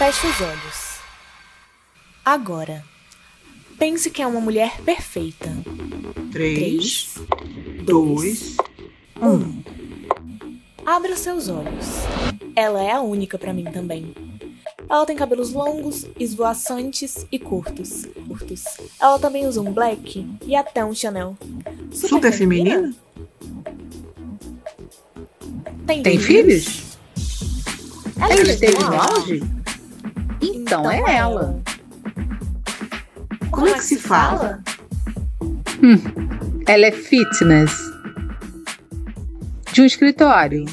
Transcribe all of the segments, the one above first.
Feche os olhos. Agora, pense que é uma mulher perfeita. Três, dois, um. Abra seus olhos. Ela é a única pra mim também. Ela tem cabelos longos, esvoaçantes e curtos. curtos. Ela também usa um black e até um Chanel. Super feminina? Tem, Tem filhos? Ela Ela esteve no auge? Então, é ela. Como é que se fala? Ela é fitness. De um escritório.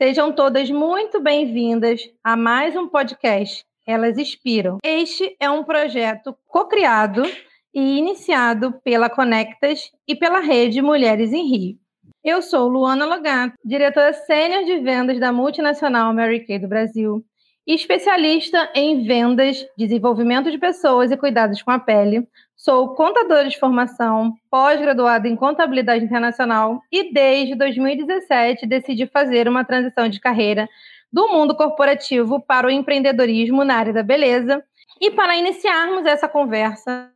Sejam todas muito bem-vindas a mais um podcast Elas Inspiram. Este é um projeto co-criado e iniciado pela Conectas e pela Rede Mulheres em Rio. Eu sou Luana Logato, diretora sênior de vendas da multinacional Mary Kay do Brasil e especialista em vendas, desenvolvimento de pessoas e cuidados com a pele. Sou contadora de formação, pós-graduada em contabilidade internacional e desde 2017 decidi fazer uma transição de carreira do mundo corporativo para o empreendedorismo na área da beleza. E para iniciarmos essa conversa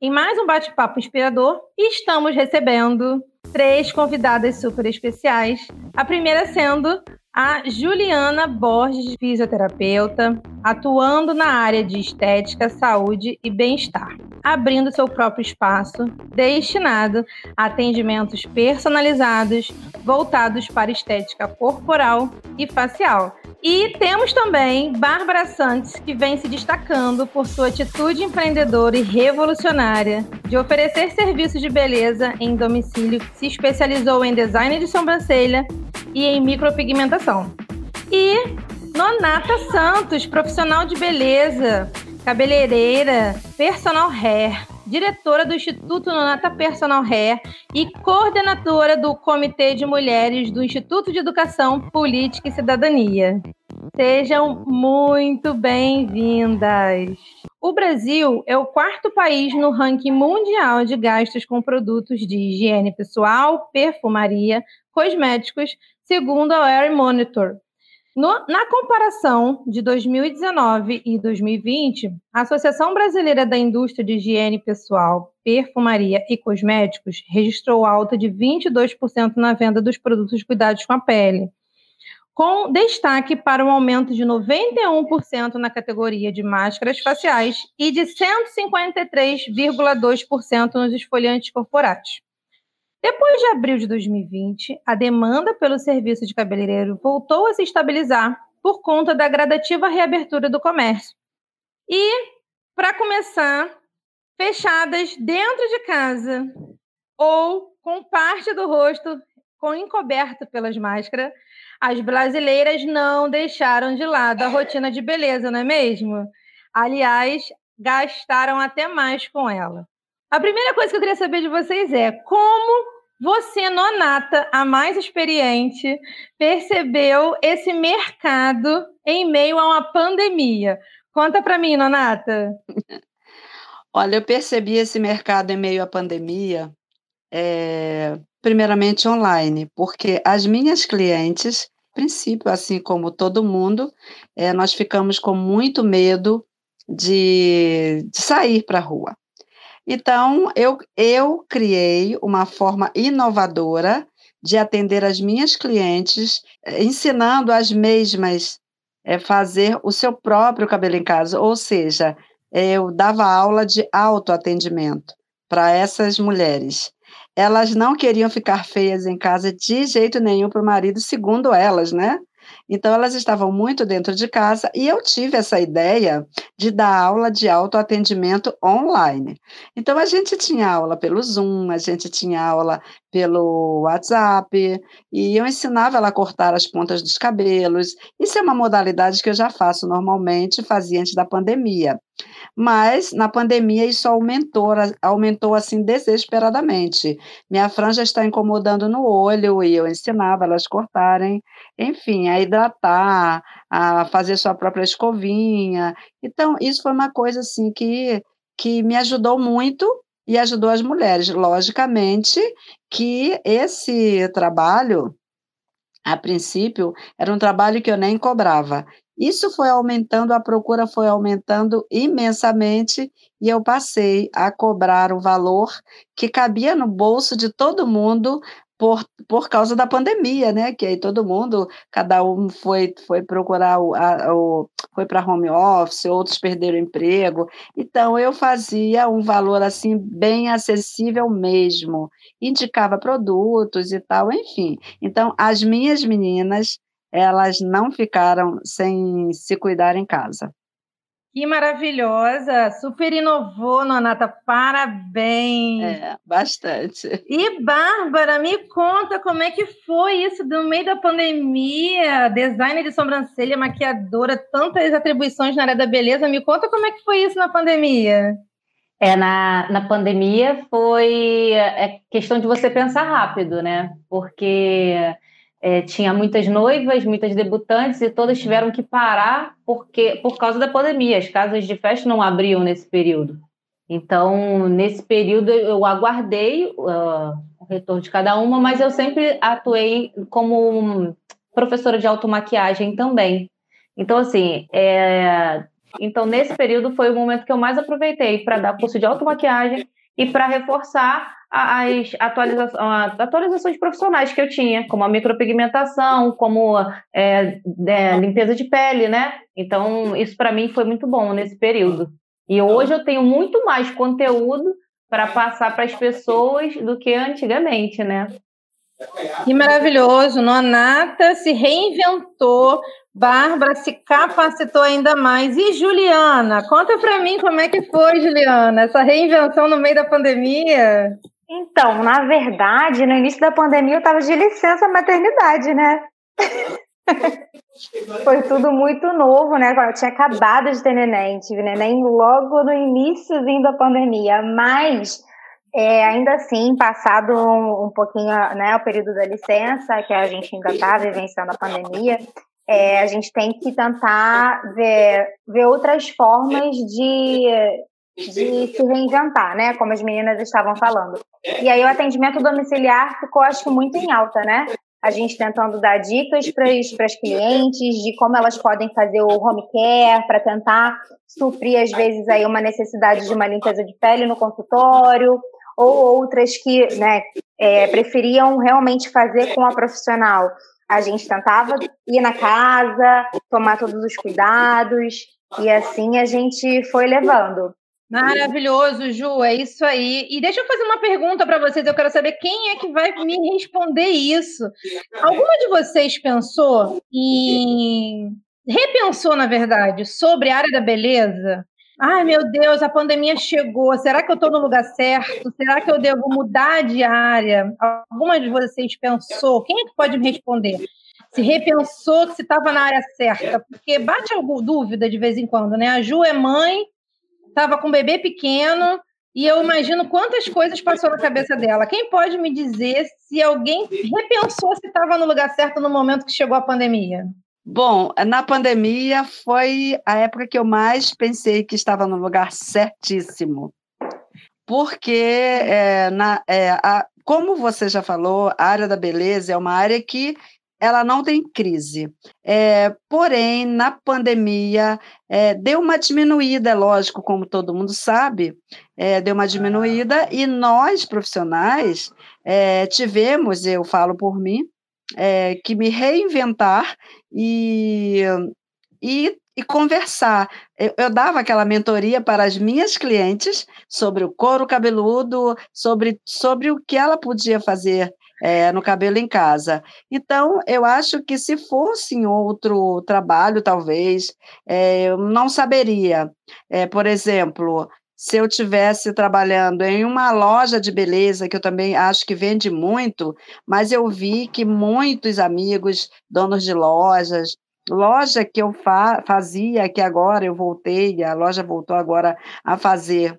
em mais um bate-papo inspirador, estamos recebendo três convidadas super especiais. A primeira sendo a Juliana Borges, fisioterapeuta, atuando na área de estética, saúde e bem-estar, abrindo seu próprio espaço destinado a atendimentos personalizados voltados para estética corporal e facial. E temos também Bárbara Santos, que vem se destacando por sua atitude empreendedora e revolucionária de oferecer serviços de beleza em domicílio, se especializou em design de sobrancelha e em micropigmentação. E Nonata Santos, profissional de beleza, cabeleireira, personal hair, diretora do Instituto Nonata Personal Hair e coordenadora do Comitê de Mulheres do Instituto de Educação, Política e Cidadania. Sejam muito bem-vindas! O Brasil é o quarto país no ranking mundial de gastos com produtos de higiene pessoal, perfumaria, cosméticos, segundo a Air Monitor. No- na comparação de 2019 e 2020, a Associação Brasileira da Indústria de Higiene Pessoal, Perfumaria e Cosméticos registrou alta de 22% na venda dos produtos de cuidados com a pele, com destaque para um aumento de 91% na categoria de máscaras faciais e de 153,2% nos esfoliantes corporais. Depois de abril de 2020, a demanda pelo serviço de cabeleireiro voltou a se estabilizar por conta da gradativa reabertura do comércio. E, para começar, fechadas dentro de casa ou com parte do rosto com encoberto pelas máscaras, as brasileiras não deixaram de lado a rotina de beleza, não é mesmo? Aliás, gastaram até mais com ela. A primeira coisa que eu queria saber de vocês é como você, Nonata, a mais experiente, percebeu esse mercado em meio a uma pandemia? Conta para mim, Nonata. Olha, eu percebi esse mercado em meio à pandemia, eh, primeiramente online, porque as minhas clientes, princípio, assim como todo mundo, eh, nós ficamos com muito medo de, de sair para a rua. Então, eu, eu criei uma forma inovadora de atender as minhas clientes, eh, ensinando as mesmas a fazer o seu próprio cabelo em casa, ou seja, eu dava aula de autoatendimento para essas mulheres. Elas não queriam ficar feias em casa de jeito nenhum para o marido, segundo elas, né? Então, elas estavam muito dentro de casa e eu tive essa ideia de dar aula de autoatendimento online. Então, a gente tinha aula pelo Zoom, a gente tinha aula pelo WhatsApp, e eu ensinava ela a cortar as pontas dos cabelos. Isso é uma modalidade que eu já faço normalmente, fazia antes da pandemia. Mas na pandemia isso aumentou, aumentou assim desesperadamente. Minha franja está incomodando no olho e eu ensinava elas cortarem, enfim, a hidratar, a fazer sua própria escovinha. Então, isso foi uma coisa assim que, que me ajudou muito e ajudou as mulheres. Logicamente que esse trabalho A princípio, era um trabalho que eu nem cobrava. Isso foi aumentando, a procura foi aumentando imensamente e eu passei a cobrar o valor que cabia no bolso de todo mundo por, por causa da pandemia, né? Que aí todo mundo, cada um foi, foi procurar o, a, o foi para home office, outros perderam emprego. Então eu fazia um valor assim bem acessível mesmo, indicava produtos e tal, enfim. Então as minhas meninas elas não ficaram sem se cuidar em casa. Que maravilhosa! Super inovou, Nonata. Parabéns! É, bastante. E, Bárbara, me conta como é que foi isso no meio da pandemia? Design de sobrancelha, maquiadora, tantas atribuições na área da beleza. Me conta como é que foi isso na pandemia. É, na, na pandemia foi é questão de você pensar rápido, né? Porque é, tinha muitas noivas, muitas debutantes e todas tiveram que parar porque por causa da pandemia. As casas de festa não abriam nesse período. Então, nesse período, eu aguardei uh, o retorno de cada uma, mas eu sempre atuei como professora de automaquiagem também. Então, assim, é... então nesse período foi o momento que eu mais aproveitei para dar curso de automaquiagem e para reforçar as atualiza atualizações profissionais que eu tinha, como a micropigmentação, como é, é, limpeza de pele, né? Então, isso para mim foi muito bom nesse período. E hoje eu tenho muito mais conteúdo para passar para as pessoas do que antigamente, né? Que maravilhoso! Nonata se reinventou, Bárbara se capacitou ainda mais. E Juliana, conta para mim como é que foi, Juliana, essa reinvenção no meio da pandemia. Então, na verdade, no início da pandemia eu estava de licença maternidade, né? Foi tudo muito novo, né? Eu tinha acabado de ter neném, tive neném logo no iníciozinho da pandemia, mas é, ainda assim, passado um, um, pouquinho né, o período da licença, que a gente ainda está vivenciando a pandemia, é, a gente tem que tentar ver, ver outras formas de, de se reinventar, né? Como as meninas estavam falando. E aí o atendimento domiciliar ficou, acho que, muito em alta, né? A gente tentando dar dicas para as clientes de como elas podem fazer o home care para tentar suprir, às vezes, aí uma necessidade de uma limpeza de pele no consultório, ou outras que né, é, preferiam realmente fazer com a profissional. A gente tentava ir na casa, tomar todos os cuidados, e assim a gente foi levando. Maravilhoso, Ju, é isso aí. E deixa eu fazer uma pergunta para vocês, eu quero saber quem é que vai me responder isso. Alguma de vocês pensou em. repensou, na verdade, sobre a área da beleza? Ai, meu Deus, a pandemia chegou. Será que eu estou no lugar certo? Será que eu devo mudar de área? Alguma de vocês pensou? Quem é que pode me responder? Se repensou que se estava na área certa? Porque bate alguma dúvida de vez em quando, né? A Ju é mãe estava com um bebê pequeno e eu imagino quantas coisas passou na cabeça dela. Quem pode me dizer se alguém repensou se estava no lugar certo no momento que chegou a pandemia? Bom, na pandemia foi a época que eu mais pensei que estava no lugar certíssimo. Porque, é, na, é, a, como você já falou, a área da beleza é uma área que ela não tem crise. É, porém, na pandemia, é, deu uma diminuída, é lógico, como todo mundo sabe, é, deu uma diminuída, e nós, profissionais, é, tivemos, eu falo por mim, é, que me reinventar e, e, e conversar. Eu, eu, dava aquela mentoria para as minhas clientes sobre o couro cabeludo, sobre, sobre o que ela podia fazer é, no cabelo em casa. Então, eu acho que se fosse em outro trabalho, talvez, é, eu não saberia. É, por exemplo, se eu tivesse trabalhando em uma loja de beleza, que eu também acho que vende muito, mas eu vi que muitos amigos, donos de lojas, loja que eu fa fazia, que agora eu voltei, a loja voltou agora a fazer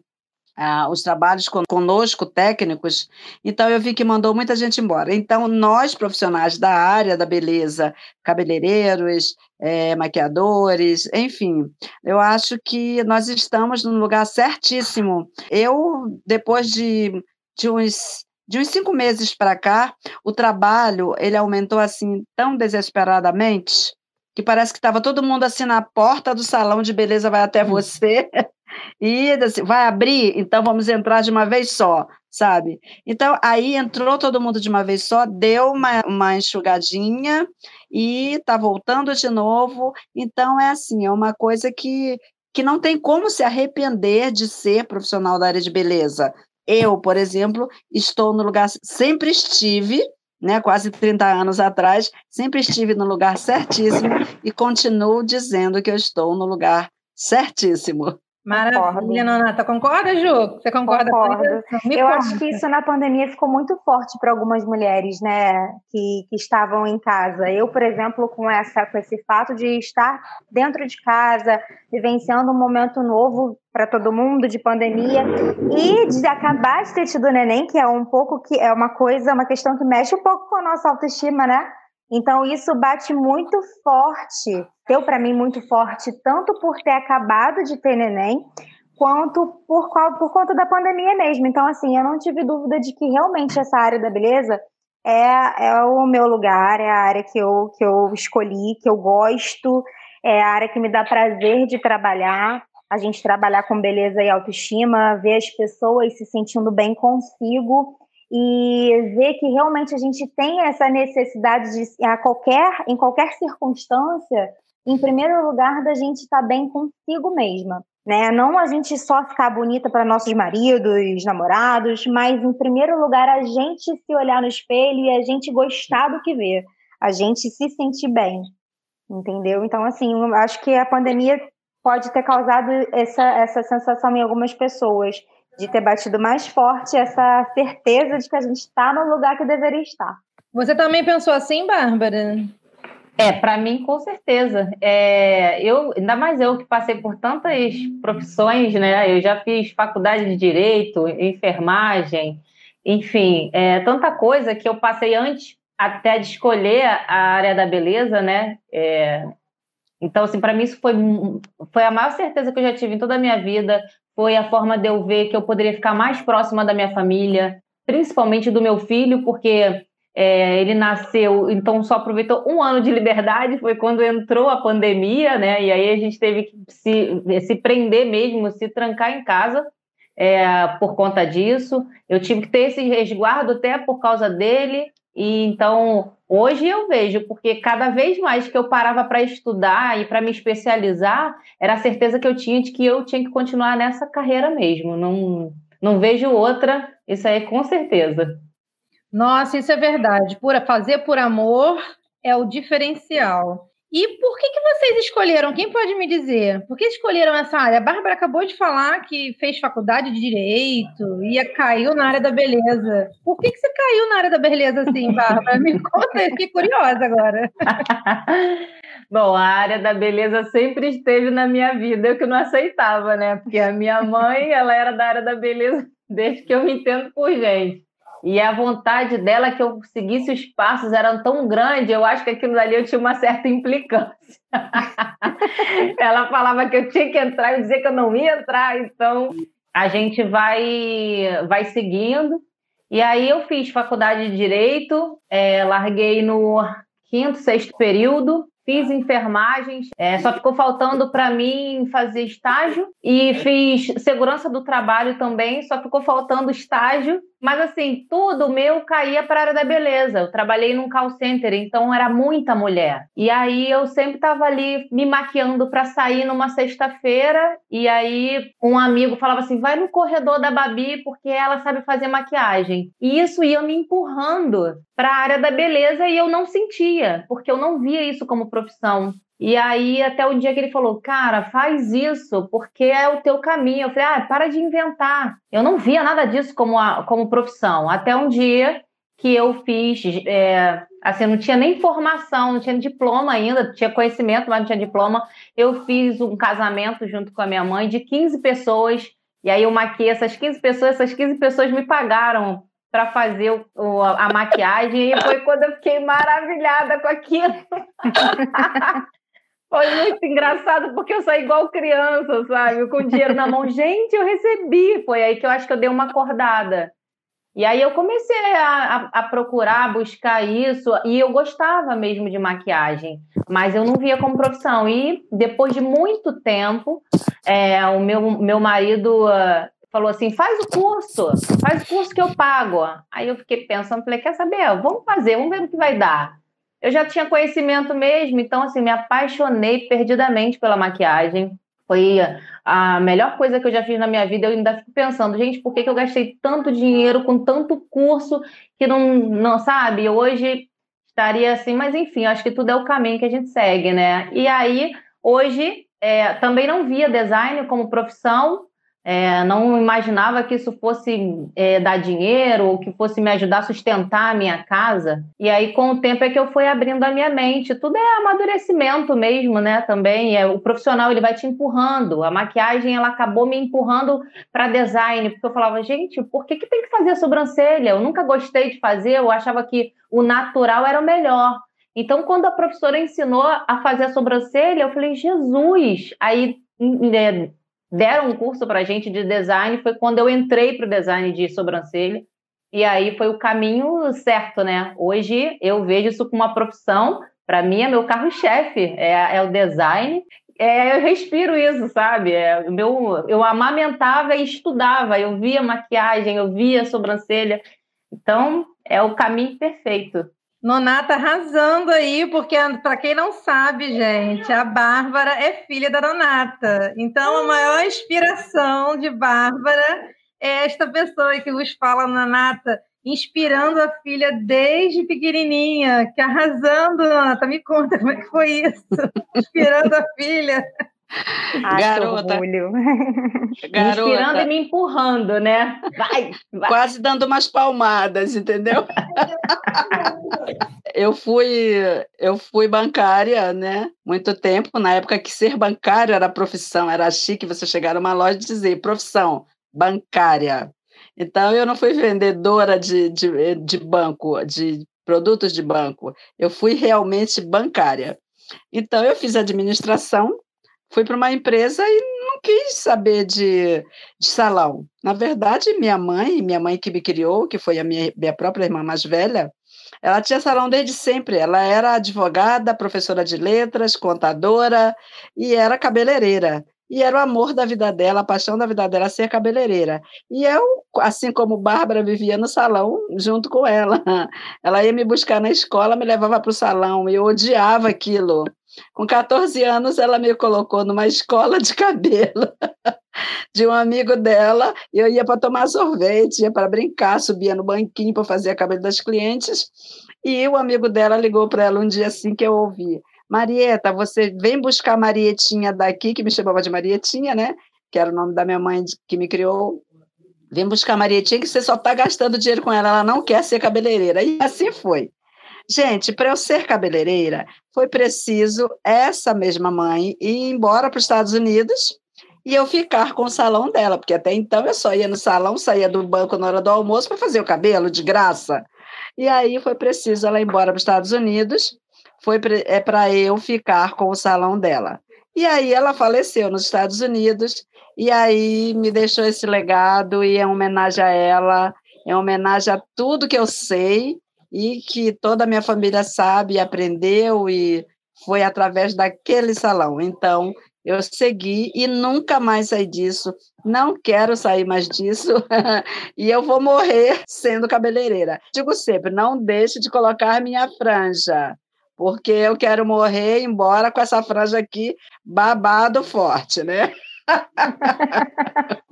ah, os trabalhos conosco, técnicos, então eu vi que mandou muita gente embora. Então, nós, profissionais da área da beleza, cabeleireiros, é, maquiadores, enfim, eu acho que nós estamos no lugar certíssimo. Eu, depois de, de uns De uns cinco meses para cá, o trabalho ele aumentou assim tão desesperadamente que parece que estava todo mundo assim na porta do salão de beleza vai até hum. você e assim, vai abrir, então vamos entrar de uma vez só, sabe? Então aí entrou todo mundo de uma vez só, deu uma, uma enxugadinha e está voltando de novo. Então é assim, é uma coisa que que não tem como se arrepender de ser profissional da área de beleza. Eu, por exemplo, estou no lugar, sempre estive, né, quase 30 anos atrás, sempre estive no lugar certíssimo e continuo dizendo que eu estou no lugar certíssimo. Maravilha, Nonata. Concorda, Ju? Você concorda Concordo. com isso? Eu conta. acho que isso na pandemia ficou muito forte para algumas mulheres, né, que, que estavam em casa. Eu, por exemplo, com, essa, com esse fato de estar dentro de casa, vivenciando um momento novo para todo mundo de pandemia e de acabar de ter tido neném, que é um pouco que é uma coisa, uma questão que mexe um pouco com a nossa autoestima, né? Então isso bate muito forte, deu para mim muito forte, tanto por ter acabado de ter neném, quanto por, por conta da pandemia mesmo. Então, assim, eu não tive dúvida de que realmente essa área da beleza é, é o meu lugar, é a área que eu, que eu escolhi, que eu gosto, é a área que me dá prazer de trabalhar. A gente trabalhar com beleza e autoestima, ver as pessoas se sentindo bem consigo e ver que realmente a gente tem essa necessidade de, a qualquer, em qualquer circunstância, em primeiro lugar, da gente estar tá bem consigo mesma. Né? Não a gente só ficar bonita para nossos maridos, namorados, mas em primeiro lugar a gente se olhar no espelho e a gente gostar do que vê, a gente se sentir bem, entendeu? Então, assim, acho que a pandemia pode ter causado essa, essa sensação em algumas pessoas de ter batido mais forte essa certeza de que a gente está no lugar que deveria estar. Você também pensou assim, Bárbara? É, para mim, com certeza. É, eu, ainda mais eu que passei por tantas profissões, né? Eu já fiz faculdade de direito, enfermagem, enfim, é, tanta coisa que eu passei antes até de escolher a área da beleza, né? É, então, assim, para mim isso foi, foi a maior certeza que eu já tive em toda a minha vida foi a forma de eu ver que eu poderia ficar mais próxima da minha família, principalmente do meu filho, porque é, ele nasceu, então só aproveitou um ano de liberdade, foi quando entrou a pandemia, né? E aí a gente teve que se, se prender mesmo, se trancar em casa é, por conta disso. Eu tive que ter esse resguardo até por causa dele. E então hoje eu vejo, porque cada vez mais que eu parava para estudar e para me especializar, era a certeza que eu tinha de que eu tinha que continuar nessa carreira mesmo. Não, não vejo outra, isso aí com certeza. Nossa, isso é verdade. Por fazer por amor é o diferencial. E por que, que vocês escolheram? Quem pode me dizer? Por que escolheram essa área? A Bárbara acabou de falar que fez faculdade de Direito e caiu na área da beleza. Por que, que você caiu na área da beleza assim, Bárbara? Me conta, eu fiquei curiosa agora. Bom, a área da beleza sempre esteve na minha vida, eu que não aceitava, né? Porque a minha mãe, ela era da área da beleza desde que eu me entendo por gente. E a vontade dela que eu seguisse os passos era tão grande, eu acho que aquilo dali eu tinha uma certa implicância. ela falava que eu tinha que entrar, eu dizia que eu não ia entrar, então a gente vai, vai seguindo. E aí eu fiz faculdade de Direito, é, larguei no quinto, sexto período, fiz enfermagem, é, só ficou faltando para mim fazer estágio e fiz segurança do trabalho também, só ficou faltando estágio. Mas assim, tudo meu caía para a área da beleza. Eu trabalhei num call center, então era muita mulher. E aí eu sempre estava ali me maquiando para sair numa sexta-feira. E aí um amigo falava assim: vai no corredor da Babi, porque ela sabe fazer maquiagem. E isso ia me empurrando para a área da beleza e eu não sentia, porque eu não via isso como profissão. E aí, até o dia que ele falou, cara, faz isso, porque é o teu caminho. Eu falei, ah, para de inventar. Eu não via nada disso como, a, como profissão. Até um dia que eu fiz, é, assim, não tinha nem formação, não tinha diploma ainda, tinha conhecimento, mas não tinha diploma. Eu fiz um casamento junto com a minha mãe de 15 pessoas, e aí eu maquiei essas 15 pessoas, essas 15 pessoas me pagaram para fazer o, o, a maquiagem, e foi quando eu fiquei maravilhada com aquilo. Foi muito engraçado, porque eu saí igual criança, sabe? Com dinheiro na mão. Gente, eu recebi. Foi aí que eu acho que eu dei uma acordada. E aí eu comecei a, a, a, procurar, buscar isso, e eu gostava mesmo de maquiagem, mas eu não via como profissão. E depois de muito tempo, é, o meu, meu marido uh, falou assim: faz o curso, faz o curso que eu pago. Aí eu fiquei pensando, falei, quer saber? Vamos fazer, vamos ver o que vai dar. Eu já tinha conhecimento mesmo, então assim, me apaixonei perdidamente pela maquiagem. Foi a melhor coisa que eu já fiz na minha vida. Eu ainda fico pensando, gente, por que, que eu gastei tanto dinheiro com tanto curso que não, não sabe? Hoje estaria assim, mas enfim, acho que tudo é o caminho que a gente segue, né? E aí, hoje, é, também não via design como profissão, é, não imaginava que isso fosse é, dar dinheiro ou que fosse me ajudar a sustentar a minha casa. E aí, com o tempo, é que eu fui abrindo a minha mente. Tudo é amadurecimento mesmo, né? Também é, o profissional ele vai te empurrando. A maquiagem ela acabou me empurrando para design, porque eu falava, gente, por que, que tem que fazer a sobrancelha? Eu nunca gostei de fazer, eu achava que o natural era o melhor. Então, quando a professora ensinou a fazer a sobrancelha, eu falei, Jesus! Aí deram um curso para a gente de design, foi quando eu entrei para o design de sobrancelha, e aí foi o caminho certo, né? Hoje eu vejo isso como uma profissão, para mim é meu carro-chefe, é, é, o design, é, eu respiro isso, sabe? É, meu, eu amamentava e estudava, eu via maquiagem, eu via sobrancelha, então é o caminho perfeito. Nonata arrasando aí, porque para quem não sabe, gente, a Bárbara é filha da Nonata. Então, a maior inspiração de Bárbara é esta pessoa que vos fala, Nonata, inspirando a filha desde pequenininha, que arrasando, Nonata. Me conta como é que foi isso, inspirando a filha. Ai, garota, garota. Inspirando e me empurrando, né? Vai, vai. Quase dando umas palmadas, entendeu? eu fui eu fui bancária, né? Muito tempo, na época que ser bancário era profissão, era chique você chegar numa loja e dizer profissão bancária. Então eu não fui vendedora de, de, de banco, de produtos de banco. Eu fui realmente bancária. Então eu fiz administração fui para uma empresa e não quis saber de, de, salão. Na verdade, minha mãe, minha mãe que me criou, que foi a minha, minha própria irmã mais velha, ela tinha salão desde sempre. Ela era advogada, professora de letras, contadora e era cabeleireira. E era o amor da vida dela, a paixão da vida dela ser cabeleireira. E eu, assim como Bárbara, vivia no salão junto com ela. Ela ia me buscar na escola, me levava para o salão, e eu odiava aquilo. Com 14 anos, ela me colocou numa escola de cabelo de um amigo dela. E eu ia para tomar sorvete, ia para brincar, subia no banquinho para fazer a cabelo das clientes. E o amigo dela ligou para ela um dia assim que eu ouvi: Marieta, você vem buscar a Marietinha daqui, que me chamava de Marietinha, né? Que era o nome da minha mãe que me criou. Vem buscar a Marietinha, que você só está gastando dinheiro com ela, ela não quer ser cabeleireira. E assim foi. Gente, para eu ser cabeleireira, foi preciso essa mesma mãe ir embora para os Estados Unidos e eu ficar com o salão dela, porque até então eu só ia no salão, saía do banco na hora do almoço para fazer o cabelo de graça. E aí foi preciso ela ir embora para os Estados Unidos, foi é para eu ficar com o salão dela. E aí ela faleceu nos Estados Unidos, e aí me deixou esse legado, e é homenagem a ela, é homenagem a tudo que eu sei, e que toda a minha família sabe aprendeu e foi através daquele salão. Então, eu segui e nunca mais saí disso. Não quero sair mais disso. e eu vou morrer sendo cabeleireira. Digo sempre, não deixe de colocar minha franja, porque eu quero morrer embora com essa franja aqui babado forte, né?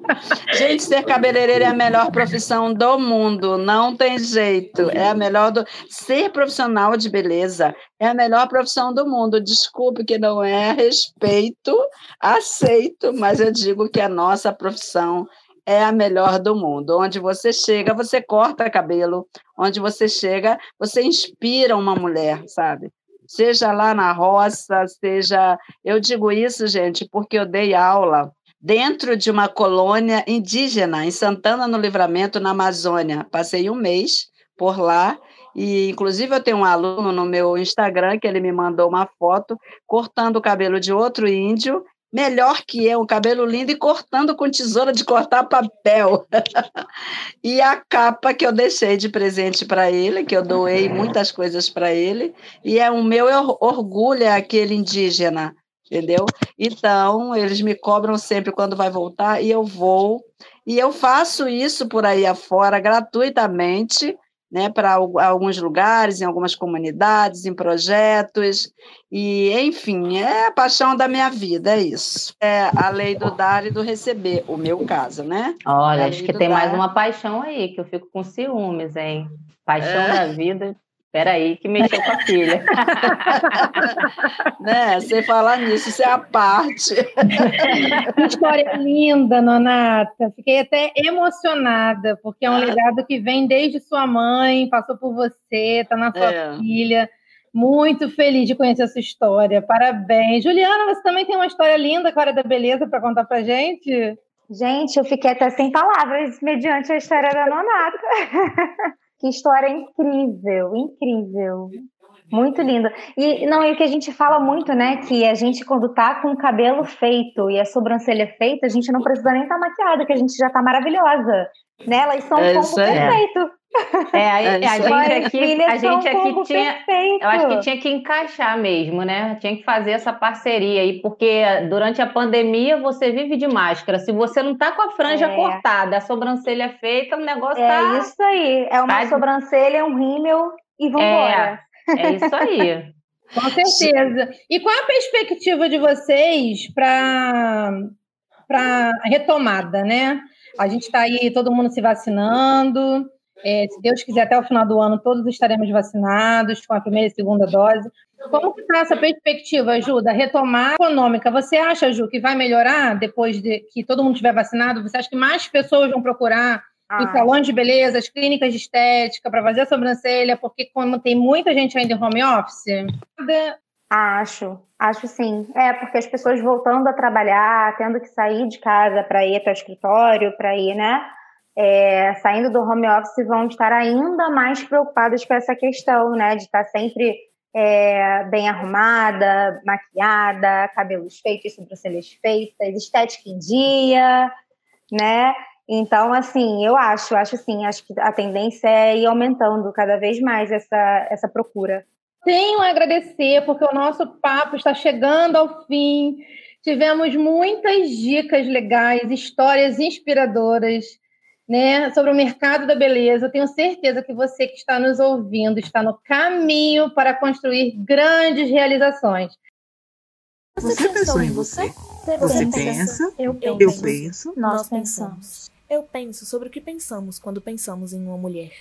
Gente, ser cabeleireira é a melhor profissão do mundo, não tem jeito. É a melhor do. Ser profissional de beleza é a melhor profissão do mundo. Desculpe que não é respeito, aceito, mas eu digo que a nossa profissão é a melhor do mundo. Onde você chega, você corta cabelo. Onde você chega, você inspira uma mulher, sabe? Seja lá na roça, seja. Eu digo isso, gente, porque eu dei aula dentro de uma colônia indígena, em Santana no Livramento, na Amazônia. Passei um mês por lá. E, inclusive, eu tenho um aluno no meu Instagram que ele me mandou uma foto cortando o cabelo de outro índio melhor que eu, um cabelo lindo e cortando com tesoura de cortar papel. e a capa que eu deixei de presente para ele, que eu doei muitas coisas para ele, e é o meu orgulho é aquele indígena, entendeu? Então, eles me cobram sempre quando vai voltar e eu vou. E eu faço isso por aí afora gratuitamente né, para alguns lugares, em algumas comunidades, em projetos, e enfim, é a paixão da minha vida, é isso. É a lei do dar e do receber, o meu caso, né? Olha, acho que tem dar... mais uma paixão aí, que eu fico com ciúmes, hein? Paixão é. da vida, Peraí, que mexeu com a filha. né? Sem falar nisso, isso é a parte. Que história linda, Nonata. Fiquei até emocionada, porque é um legado que vem desde sua mãe, passou por você, está na sua é. filha. Muito feliz de conhecer a sua história. Parabéns. Juliana, você também tem uma história linda com a área da beleza para contar para gente? Gente, eu fiquei até sem palavras mediante a história da Nonata. Que história incrível, incrível. Muito linda. E não, e o que a gente fala muito, né? Que a gente, quando tá com o cabelo feito e a sobrancelha feita, a gente não precisa nem estar tá maquiada, que a gente já tá maravilhosa. Né? Elas são é um combo perfeito. É, a, é a gente aqui, a gente aqui tinha, perfeito. eu acho que tinha que encaixar mesmo, né? Tinha que fazer essa parceria aí, porque durante a pandemia você vive de máscara. Se você não tá com a franja é. cortada, a sobrancelha feita, o negócio é tá. É isso aí. É uma tá... sobrancelha, um rímel e vambora. É, é isso aí. com certeza. E qual a perspectiva de vocês para para retomada, né? A gente está aí, todo mundo se vacinando. É, se Deus quiser, até o final do ano, todos estaremos vacinados com a primeira e segunda dose. Como está essa perspectiva, Ju, da retomada econômica? Você acha, Ju, que vai melhorar depois de que todo mundo estiver vacinado? Você acha que mais pessoas vão procurar ah. os salões de beleza, as clínicas de estética para fazer a sobrancelha? Porque como tem muita gente ainda em home office... Acho, acho sim. É, porque as pessoas voltando a trabalhar, tendo que sair de casa para ir para o escritório, para ir, né? É, saindo do home office vão estar ainda mais preocupadas com essa questão, né, de estar sempre é, bem arrumada, maquiada, cabelos feitos, sobrancelhas feitas, estética em dia, né? Então, assim, eu acho, acho sim, acho que a tendência é ir aumentando cada vez mais essa, essa procura. Tenho a agradecer, porque o nosso papo está chegando ao fim. Tivemos muitas dicas legais, histórias inspiradoras né, sobre o mercado da beleza. Eu tenho certeza que você que está nos ouvindo está no caminho para construir grandes realizações. Você, você pensou em você? Você, você pensa, pensa, eu penso, eu penso, nós pensamos. Eu penso sobre o que pensamos quando pensamos em uma mulher.